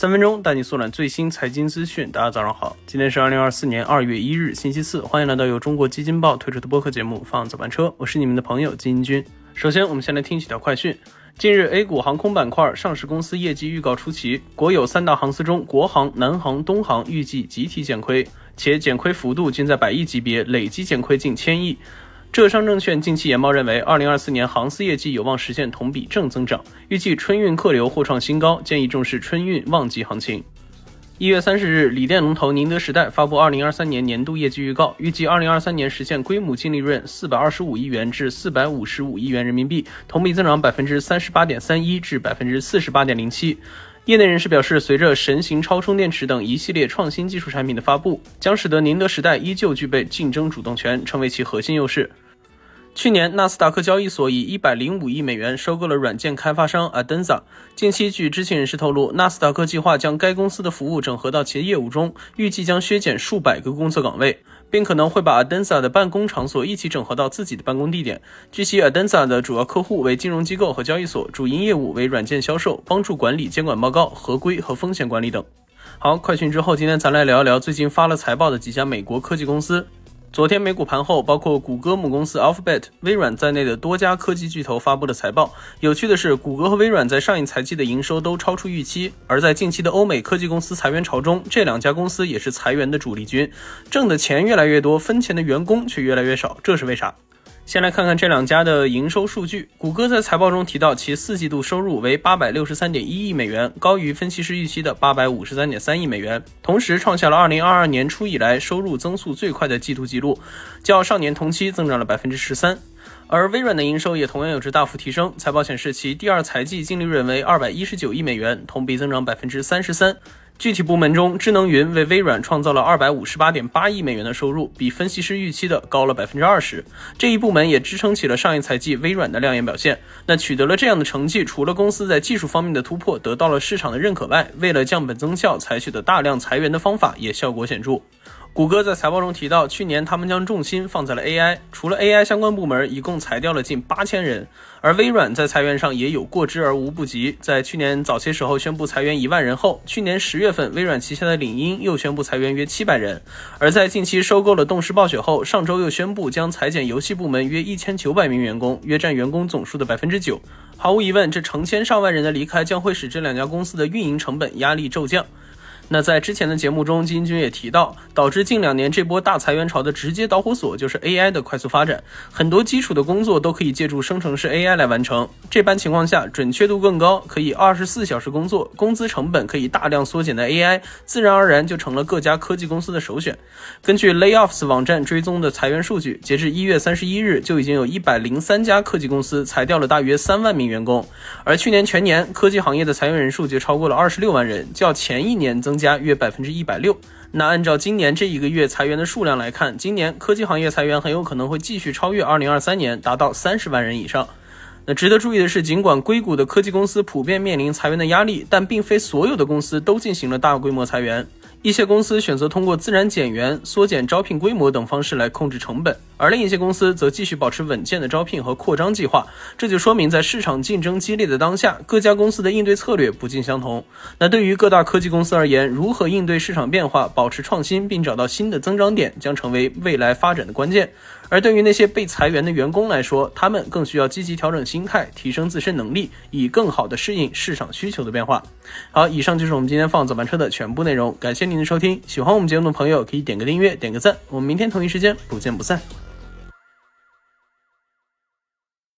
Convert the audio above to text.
三分钟带你速览最新财经资讯。大家早上好，今天是二零二四年二月一日，星期四，欢迎来到由中国基金报推出的播客节目《放早班车》，我是你们的朋友金军。首先，我们先来听几条快讯。近日，A 股航空板块上市公司业绩预告出奇，国有三大航司中，国航、南航、东航预计集体减亏，且减亏幅度均在百亿级别，累计减亏近千亿。浙商证券近期研报认为，二零二四年航司业绩有望实现同比正增长，预计春运客流或创新高，建议重视春运旺季行情。一月三十日，锂电龙头宁德时代发布二零二三年年度业绩预告，预计二零二三年实现规模净利润四百二十五亿元至四百五十五亿元人民币，同比增长百分之三十八点三一至百分之四十八点零七。业内人士表示，随着神行超充电池等一系列创新技术产品的发布，将使得宁德时代依旧具备竞争主动权，成为其核心优势。去年，纳斯达克交易所以一百零五亿美元收购了软件开发商 Adenza。近期，据知情人士透露，纳斯达克计划将该公司的服务整合到其业务中，预计将削减数百个工作岗位，并可能会把 Adenza 的办公场所一起整合到自己的办公地点。据悉，Adenza 的主要客户为金融机构和交易所，主营业务为软件销售，帮助管理监管报告、合规和风险管理等。好，快讯之后，今天咱来聊一聊最近发了财报的几家美国科技公司。昨天美股盘后，包括谷歌母公司 Alphabet、微软在内的多家科技巨头发布了财报。有趣的是，谷歌和微软在上一财季的营收都超出预期。而在近期的欧美科技公司裁员潮中，这两家公司也是裁员的主力军，挣的钱越来越多，分钱的员工却越来越少，这是为啥？先来看看这两家的营收数据。谷歌在财报中提到，其四季度收入为八百六十三点一亿美元，高于分析师预期的八百五十三点三亿美元，同时创下了二零二二年初以来收入增速最快的季度记录，较上年同期增长了百分之十三。而微软的营收也同样有着大幅提升，财报显示其第二财季净利润为二百一十九亿美元，同比增长百分之三十三。具体部门中，智能云为微软创造了二百五十八点八亿美元的收入，比分析师预期的高了百分之二十。这一部门也支撑起了上一财季微软的亮眼表现。那取得了这样的成绩，除了公司在技术方面的突破得到了市场的认可外，为了降本增效，采取的大量裁员的方法也效果显著。谷歌在财报中提到，去年他们将重心放在了 AI，除了 AI 相关部门，一共裁掉了近八千人。而微软在裁员上也有过之而无不及，在去年早些时候宣布裁员一万人后，去年十月份微软旗下的领英又宣布裁员约七百人。而在近期收购了动视暴雪后，上周又宣布将裁减游戏部门约一千九百名员工，约占员工总数的百分之九。毫无疑问，这成千上万人的离开将会使这两家公司的运营成本压力骤降。那在之前的节目中，金英军也提到，导致近两年这波大裁员潮的直接导火索就是 AI 的快速发展，很多基础的工作都可以借助生成式 AI 来完成。这般情况下，准确度更高，可以二十四小时工作，工资成本可以大量缩减的 AI，自然而然就成了各家科技公司的首选。根据 Layoffs 网站追踪的裁员数据，截至一月三十一日，就已经有一百零三家科技公司裁掉了大约三万名员工，而去年全年科技行业的裁员人数就超过了二十六万人，较前一年增。加约百分之一百六。那按照今年这一个月裁员的数量来看，今年科技行业裁员很有可能会继续超越二零二三年，达到三十万人以上。那值得注意的是，尽管硅谷的科技公司普遍面临裁员的压力，但并非所有的公司都进行了大规模裁员。一些公司选择通过自然减员、缩减招聘规模等方式来控制成本，而另一些公司则继续保持稳健的招聘和扩张计划。这就说明，在市场竞争激烈的当下，各家公司的应对策略不尽相同。那对于各大科技公司而言，如何应对市场变化、保持创新并找到新的增长点，将成为未来发展的关键。而对于那些被裁员的员工来说，他们更需要积极调整心态，提升自身能力，以更好的适应市场需求的变化。好，以上就是我们今天放早班车的全部内容，感谢您的收听。喜欢我们节目的朋友可以点个订阅，点个赞。我们明天同一时间不见不散。